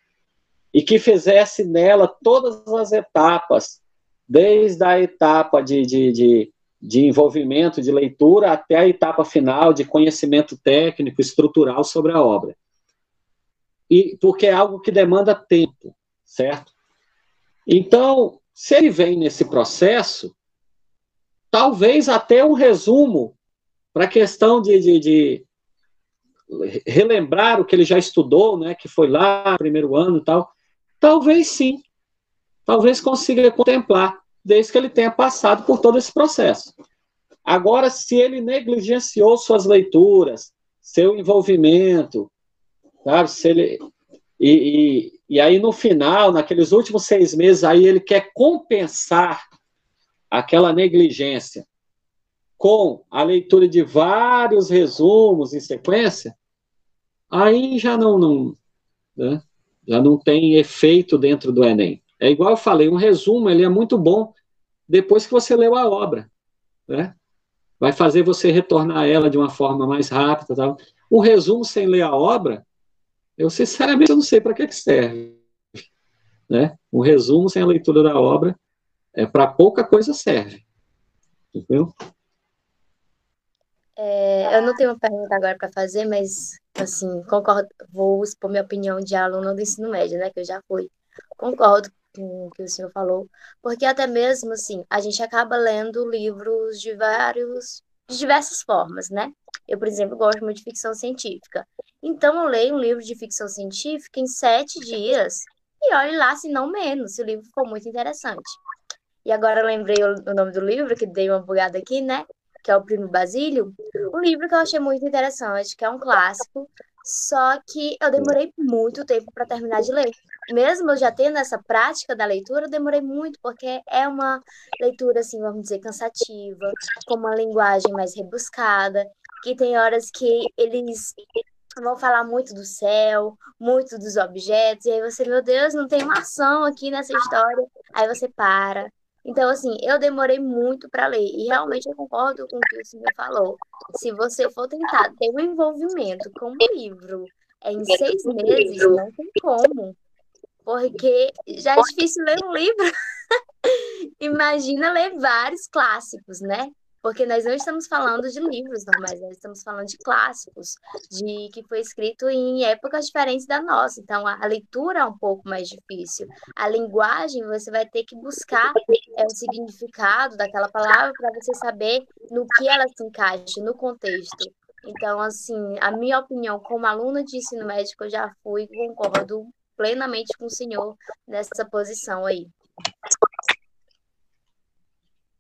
e que fizesse nela todas as etapas desde a etapa de, de, de, de envolvimento, de leitura, até a etapa final de conhecimento técnico, estrutural sobre a obra. E porque é algo que demanda tempo, certo? Então, se ele vem nesse processo, talvez até um resumo para a questão de, de, de, relembrar o que ele já estudou, né, que foi lá primeiro ano e tal, talvez sim, talvez consiga contemplar, desde que ele tenha passado por todo esse processo. Agora, se ele negligenciou suas leituras, seu envolvimento, sabe, se ele e, e, e aí no final, naqueles últimos seis meses, aí ele quer compensar aquela negligência com a leitura de vários resumos em sequência, aí já não, não né, já não tem efeito dentro do Enem. É igual eu falei, um resumo ele é muito bom depois que você leu a obra, né? Vai fazer você retornar ela de uma forma mais rápida, tal. Um resumo sem ler a obra, eu sinceramente eu não sei para que, que serve, né? Um resumo sem a leitura da obra é para pouca coisa serve, entendeu? É, eu não tenho uma pergunta agora para fazer, mas, assim, concordo, vou expor minha opinião de aluna do ensino médio, né, que eu já fui. Concordo com o que o senhor falou, porque até mesmo, assim, a gente acaba lendo livros de vários, de diversas formas, né? Eu, por exemplo, gosto muito de ficção científica. Então, eu leio um livro de ficção científica em sete dias e olhe lá, se não menos, se o livro ficou muito interessante. E agora eu lembrei o, o nome do livro, que dei uma bugada aqui, né? Que é o Primo Basílio, um livro que eu achei muito interessante, que é um clássico, só que eu demorei muito tempo para terminar de ler. Mesmo eu já tendo essa prática da leitura, eu demorei muito, porque é uma leitura, assim, vamos dizer, cansativa, com uma linguagem mais rebuscada, que tem horas que eles vão falar muito do céu, muito dos objetos, e aí você, meu Deus, não tem uma ação aqui nessa história. Aí você para, então, assim, eu demorei muito para ler. E realmente eu concordo com o que o senhor falou. Se você for tentar ter um envolvimento com um livro em seis meses, não tem como. Porque já é difícil ler um livro. Imagina ler vários clássicos, né? Porque nós não estamos falando de livros normais, nós estamos falando de clássicos, de que foi escrito em épocas diferentes da nossa. Então, a, a leitura é um pouco mais difícil. A linguagem, você vai ter que buscar é, o significado daquela palavra para você saber no que ela se encaixa, no contexto. Então, assim, a minha opinião como aluna de ensino médico, eu já fui concordo plenamente com o senhor nessa posição aí.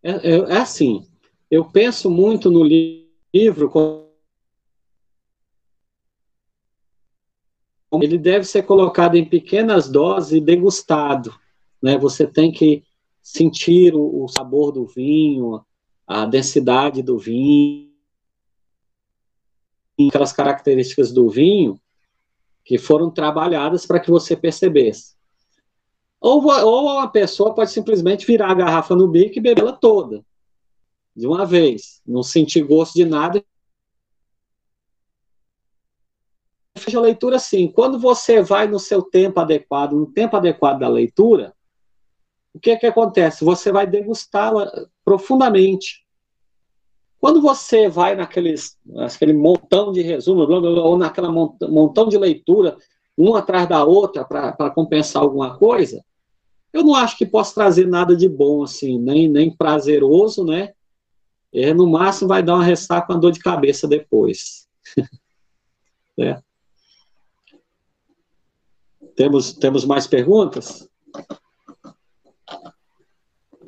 É, é, é assim, eu penso muito no livro ele deve ser colocado em pequenas doses e degustado, né? Você tem que sentir o, o sabor do vinho, a densidade do vinho, aquelas características do vinho que foram trabalhadas para que você percebesse. Ou, ou a pessoa pode simplesmente virar a garrafa no bico e beber ela toda de uma vez, não sentir gosto de nada. Fecha a leitura assim. Quando você vai no seu tempo adequado, no tempo adequado da leitura, o que é que acontece? Você vai degustá-la profundamente. Quando você vai naqueles, naquele montão de resumo, blá, blá, blá, ou naquela montão de leitura, uma atrás da outra, para compensar alguma coisa, eu não acho que possa trazer nada de bom, assim, nem, nem prazeroso, né? É, no máximo vai dar uma ressaca com a dor de cabeça depois. é. Temos, temos mais perguntas?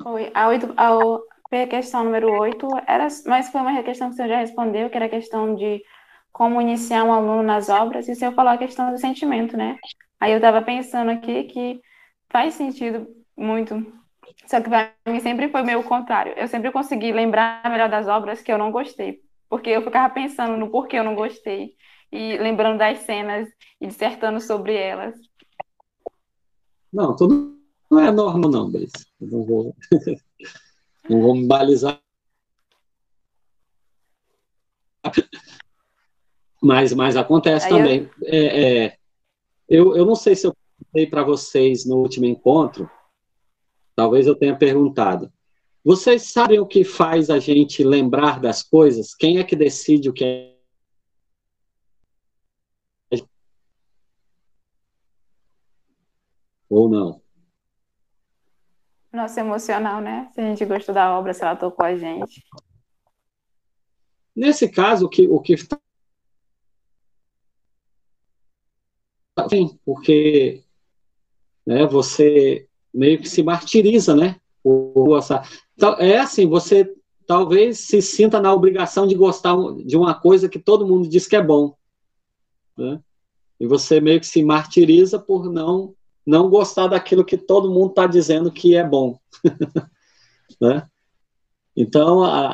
Oi, a, oito, a questão número 8, era, mas foi uma questão que o senhor já respondeu, que era a questão de como iniciar um aluno nas obras, e o senhor falou a questão do sentimento, né? Aí eu estava pensando aqui que faz sentido muito só que para mim sempre foi meio contrário. Eu sempre consegui lembrar melhor das obras que eu não gostei, porque eu ficava pensando no porquê eu não gostei e lembrando das cenas e dissertando sobre elas. Não, tudo não é normal não, Bess. não vou, não vou me balizar. Mas, mas acontece Aí também. Eu... É, é, eu, eu não sei se eu falei para vocês no último encontro, Talvez eu tenha perguntado. Vocês sabem o que faz a gente lembrar das coisas? Quem é que decide o que é? Ou não? Nosso emocional, né? Se a gente gostou da obra, se ela tocou a gente. Nesse caso, o que, o que Sim, porque né, você meio que se martiriza, né? Então, é assim, você talvez se sinta na obrigação de gostar de uma coisa que todo mundo diz que é bom, né? E você meio que se martiriza por não não gostar daquilo que todo mundo está dizendo que é bom, né? Então a,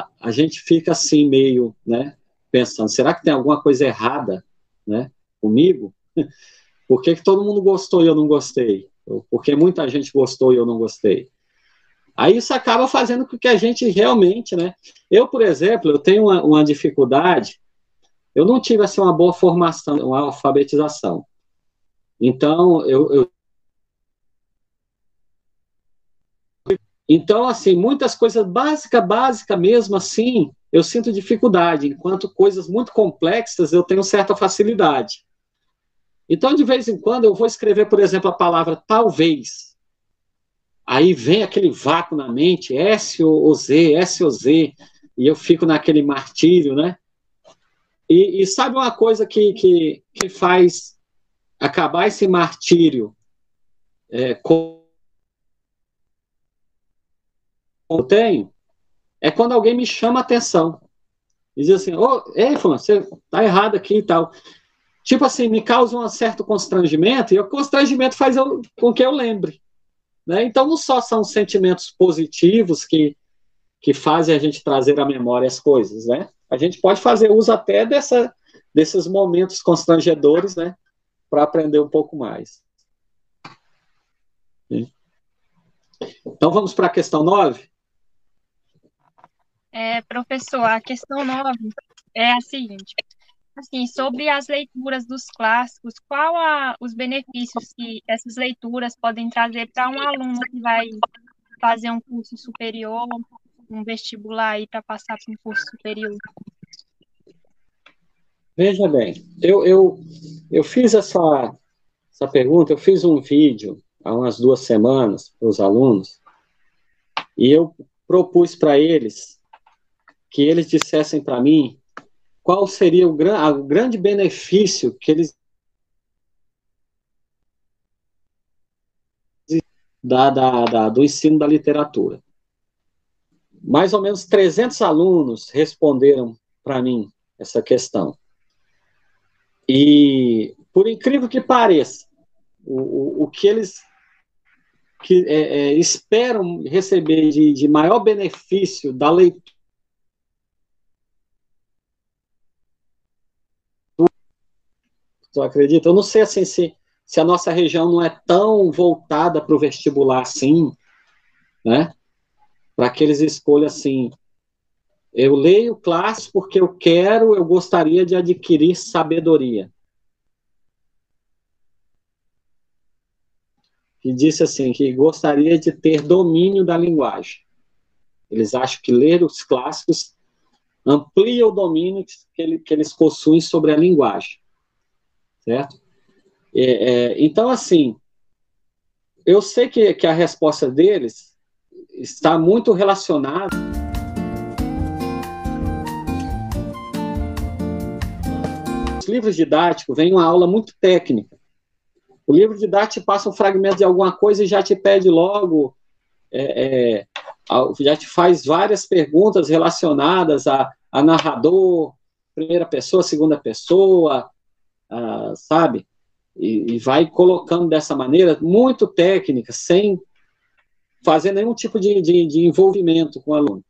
a, a gente fica assim meio, né? Pensando, será que tem alguma coisa errada, né? Comigo? Por que, que todo mundo gostou e eu não gostei? Porque muita gente gostou e eu não gostei. Aí isso acaba fazendo com que a gente realmente, né? Eu, por exemplo, eu tenho uma, uma dificuldade, eu não tive assim uma boa formação, uma alfabetização. Então, eu, eu então, assim, muitas coisas básicas, básica mesmo assim, eu sinto dificuldade, enquanto coisas muito complexas eu tenho certa facilidade. Então, de vez em quando, eu vou escrever, por exemplo, a palavra talvez. Aí vem aquele vácuo na mente, S ou Z, S ou Z, e eu fico naquele martírio, né? E, e sabe uma coisa que, que, que faz acabar esse martírio é, com eu tenho é quando alguém me chama a atenção. Diz assim, ô, oh, ei, fulano, você tá errado aqui e tal. Tipo assim, me causa um certo constrangimento, e o constrangimento faz eu, com que eu lembre. Né? Então, não só são sentimentos positivos que, que fazem a gente trazer à memória as coisas, né? A gente pode fazer uso até dessa, desses momentos constrangedores, né? Para aprender um pouco mais. Então, vamos para a questão 9? É, professor, a questão 9 é a seguinte. Assim, sobre as leituras dos clássicos, qual a, os benefícios que essas leituras podem trazer para um aluno que vai fazer um curso superior, um vestibular aí para passar para um curso superior? Veja bem, eu, eu, eu fiz essa, essa pergunta, eu fiz um vídeo há umas duas semanas para os alunos, e eu propus para eles que eles dissessem para mim qual seria o, gran, o grande benefício que eles da, da, da, do ensino da literatura. Mais ou menos 300 alunos responderam para mim essa questão. E, por incrível que pareça, o, o, o que eles que, é, é, esperam receber de, de maior benefício da leitura Tu acredita? Eu não sei assim se, se a nossa região não é tão voltada para o vestibular assim, né? Para que eles escolham assim. Eu leio clássico porque eu quero, eu gostaria de adquirir sabedoria. Que disse assim, que gostaria de ter domínio da linguagem. Eles acham que ler os clássicos amplia o domínio que, ele, que eles possuem sobre a linguagem certo? É, é, então, assim, eu sei que, que a resposta deles está muito relacionada. Os livros didáticos vem uma aula muito técnica. O livro didático passa um fragmento de alguma coisa e já te pede logo, é, é, já te faz várias perguntas relacionadas a, a narrador, primeira pessoa, segunda pessoa, uh, sabe? E, e, vai colocando dessa maneira, muito técnica, sem fazer nenhum tipo de, de, de envolvimento com o aluno.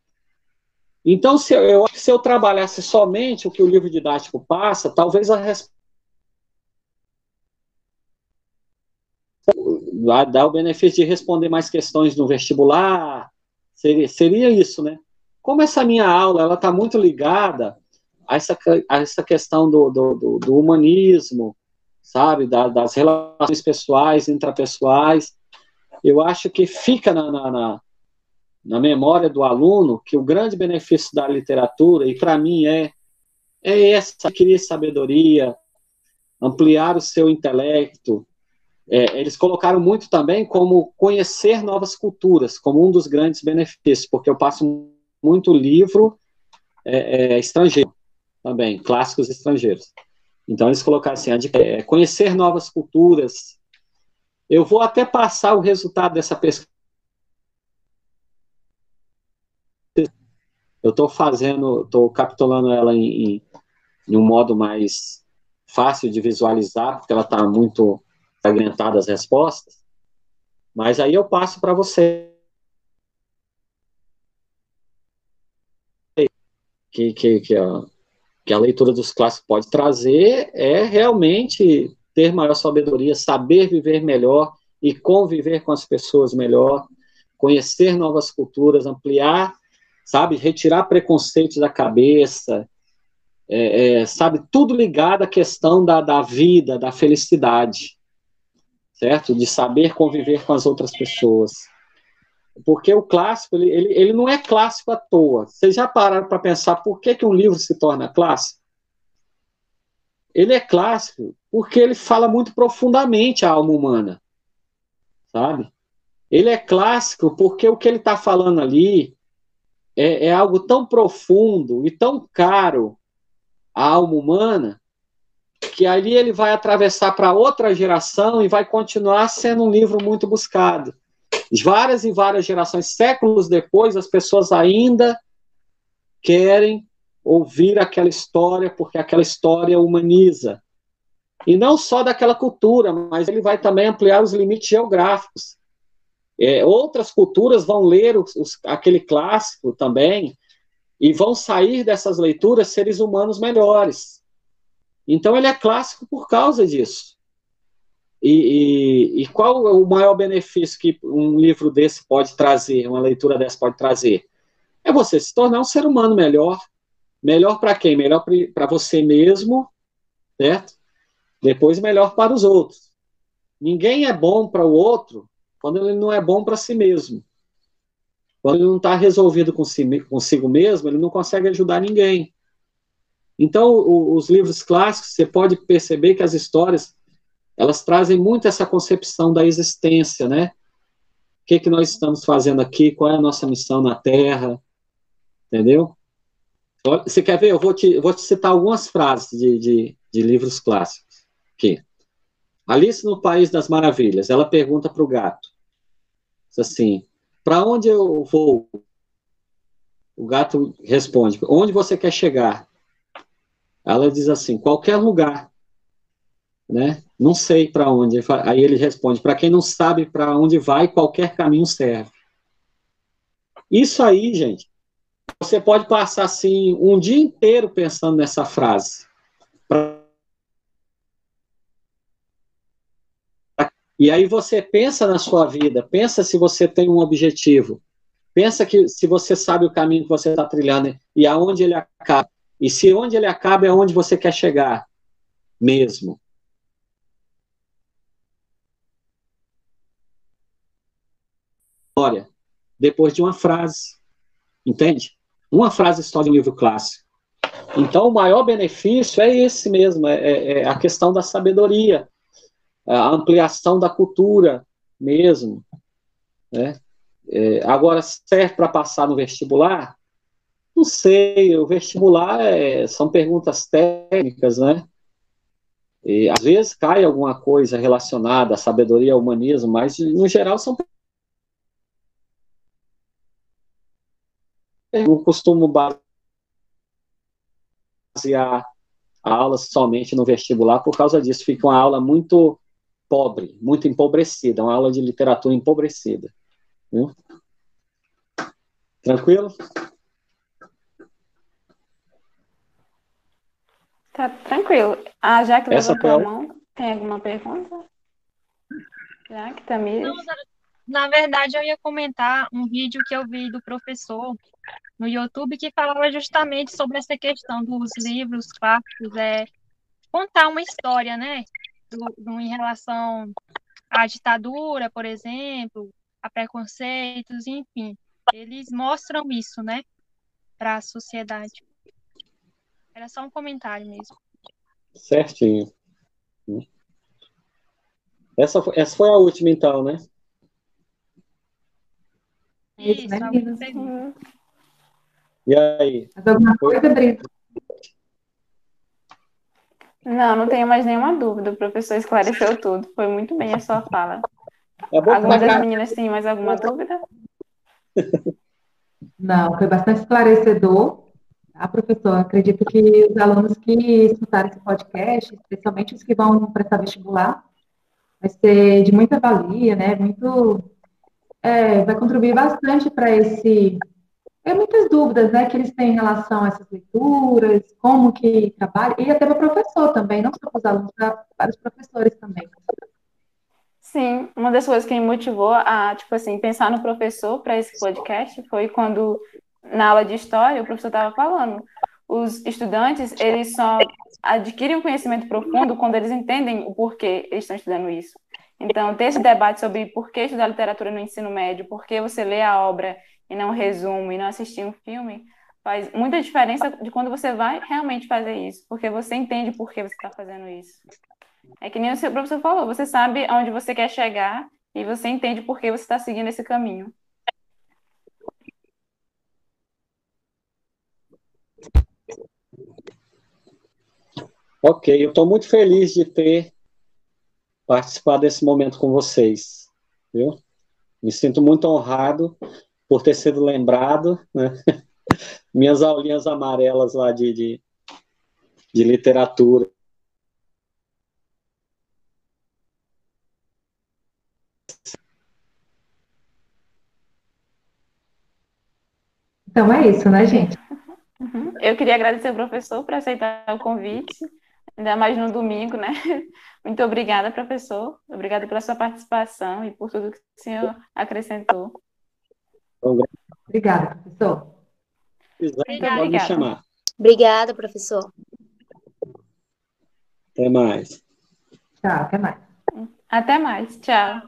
Então, se eu, eu se eu trabalhasse somente o que o livro didático passa, talvez a resposta dar o benefício de responder mais questões no vestibular, seria, seria isso, né? Como essa minha aula ela está muito ligada a essa, a essa questão do, do, do humanismo, sabe, da, das relações pessoais, intrapessoais. Eu acho que fica na, na, na, na memória do aluno que o grande benefício da literatura, e para mim é, é essa, adquirir sabedoria, ampliar o seu intelecto. É, eles colocaram muito também como conhecer novas culturas, como um dos grandes benefícios, porque eu passo muito livro é, é, estrangeiro também, clássicos estrangeiros. Então eles colocaram assim, é, conhecer novas culturas. Eu vou até passar o resultado dessa pesquisa. Eu estou fazendo, estou capitulando ela em, em, em, um modo mais fácil de visualizar, porque ela está muito fragmentada as respostas. Mas aí eu passo para você. Que, que, que, ó, que a leitura dos clássicos pode trazer é realmente ter maior sabedoria, saber viver melhor e conviver com as pessoas melhor, conhecer novas culturas, ampliar, sabe, retirar preconceitos da cabeça, é, é, sabe, tudo ligado à questão da, da vida, da felicidade, certo? De saber conviver com as outras pessoas. Porque o clássico, ele, ele, ele não é clássico à toa. Vocês já pararam para pensar por que, que um livro se torna clássico? Ele é clássico porque ele fala muito profundamente a alma humana, sabe? Ele é clássico porque o que ele está falando ali é, é algo tão profundo e tão caro à alma humana que ali ele vai atravessar para outra geração e vai continuar sendo um livro muito buscado. Várias e várias gerações, séculos depois, as pessoas ainda querem ouvir aquela história, porque aquela história humaniza. E não só daquela cultura, mas ele vai também ampliar os limites geográficos. É, outras culturas vão ler os, os, aquele clássico também e vão sair dessas leituras seres humanos melhores. Então ele é clássico por causa disso. E, e, e, qual é o maior benefício que um livro desse pode trazer, uma leitura dessa pode trazer? É você se tornar um ser humano melhor. Melhor para quem? Melhor para você mesmo, certo? Depois, melhor para os outros. Ninguém é bom para o outro quando ele não é bom para si mesmo. Quando ele não está resolvido consigo mesmo, ele não consegue ajudar ninguém. Então, os livros clássicos, você pode perceber que as histórias elas trazem muito essa concepção da existência, né? O que, que nós estamos fazendo aqui? Qual é a nossa missão na Terra? Entendeu? Você quer ver? Eu vou te, vou te citar algumas frases de, de, de livros clássicos. Aqui. Alice no País das Maravilhas, ela pergunta para o gato, assim, para onde eu vou? O gato responde, onde você quer chegar? Ela diz assim, qualquer lugar né? Não sei para onde. Aí ele responde: para quem não sabe para onde vai, qualquer caminho serve. Isso aí, gente, você pode passar assim um dia inteiro pensando nessa frase. E aí você pensa na sua vida, pensa se você tem um objetivo, pensa que se você sabe o caminho que você está trilhando e aonde ele acaba. E se onde ele acaba é onde você quer chegar mesmo. História depois de uma frase. Entende? Uma frase só de um livro clássico. Então, o maior benefício é esse mesmo: é, é, é a questão da sabedoria, a ampliação da cultura mesmo. Né? É, agora, serve para passar no vestibular? Não sei, o vestibular é, são perguntas técnicas, né? E, às vezes cai alguma coisa relacionada à sabedoria, ao humanismo, mas no geral são Eu não costumo basear a aula somente no vestibular por causa disso. Fica uma aula muito pobre, muito empobrecida, uma aula de literatura empobrecida. Viu? Tranquilo? Tá tranquilo. A Jaque levantou a mão. Tem alguma pergunta? Jaque, Tamires? Não, na verdade, eu ia comentar um vídeo que eu vi do professor no YouTube que falava justamente sobre essa questão dos livros clássicos, é contar uma história, né, do, do, em relação à ditadura, por exemplo, a preconceitos, enfim. Eles mostram isso, né, para a sociedade. Era só um comentário mesmo. Certinho. Essa, essa foi a última, então, né? Isso, Isso E aí? alguma coisa, Brito? Não, não tenho mais nenhuma dúvida. O professor esclareceu tudo. Foi muito bem a sua fala. É Alguma das meninas tem mais alguma dúvida? Não, foi bastante esclarecedor. A tá, professor, acredito que os alunos que escutaram esse podcast, especialmente os que vão prestar vestibular, vai ser de muita valia, né? Muito é, vai contribuir bastante para esse. É muitas dúvidas, né, que eles têm em relação a essas leituras, como que trabalha, e até para o professor também, não só para os alunos, para os professores também. Sim, uma das coisas que me motivou a, tipo assim, pensar no professor para esse podcast foi quando, na aula de história, o professor estava falando, os estudantes, eles só adquirem um conhecimento profundo quando eles entendem o porquê eles estão estudando isso. Então, ter esse debate sobre por que estudar literatura no ensino médio, por que você lê a obra e não resumo e não assistir um filme, faz muita diferença de quando você vai realmente fazer isso, porque você entende por que você está fazendo isso. É que nem o seu professor falou, você sabe aonde você quer chegar e você entende por que você está seguindo esse caminho. Ok, eu estou muito feliz de ter participado desse momento com vocês, viu? Me sinto muito honrado por ter sido lembrado, né? Minhas aulinhas amarelas lá de, de, de literatura. Então é isso, né, gente? Uhum. Eu queria agradecer ao professor por aceitar o convite, ainda mais no domingo, né? Muito obrigada, professor. Obrigada pela sua participação e por tudo que o senhor acrescentou. Obrigada, professor. Obrigada, pode me chamar. Obrigada, professor. Até mais. Tchau, até mais. Até mais. Tchau.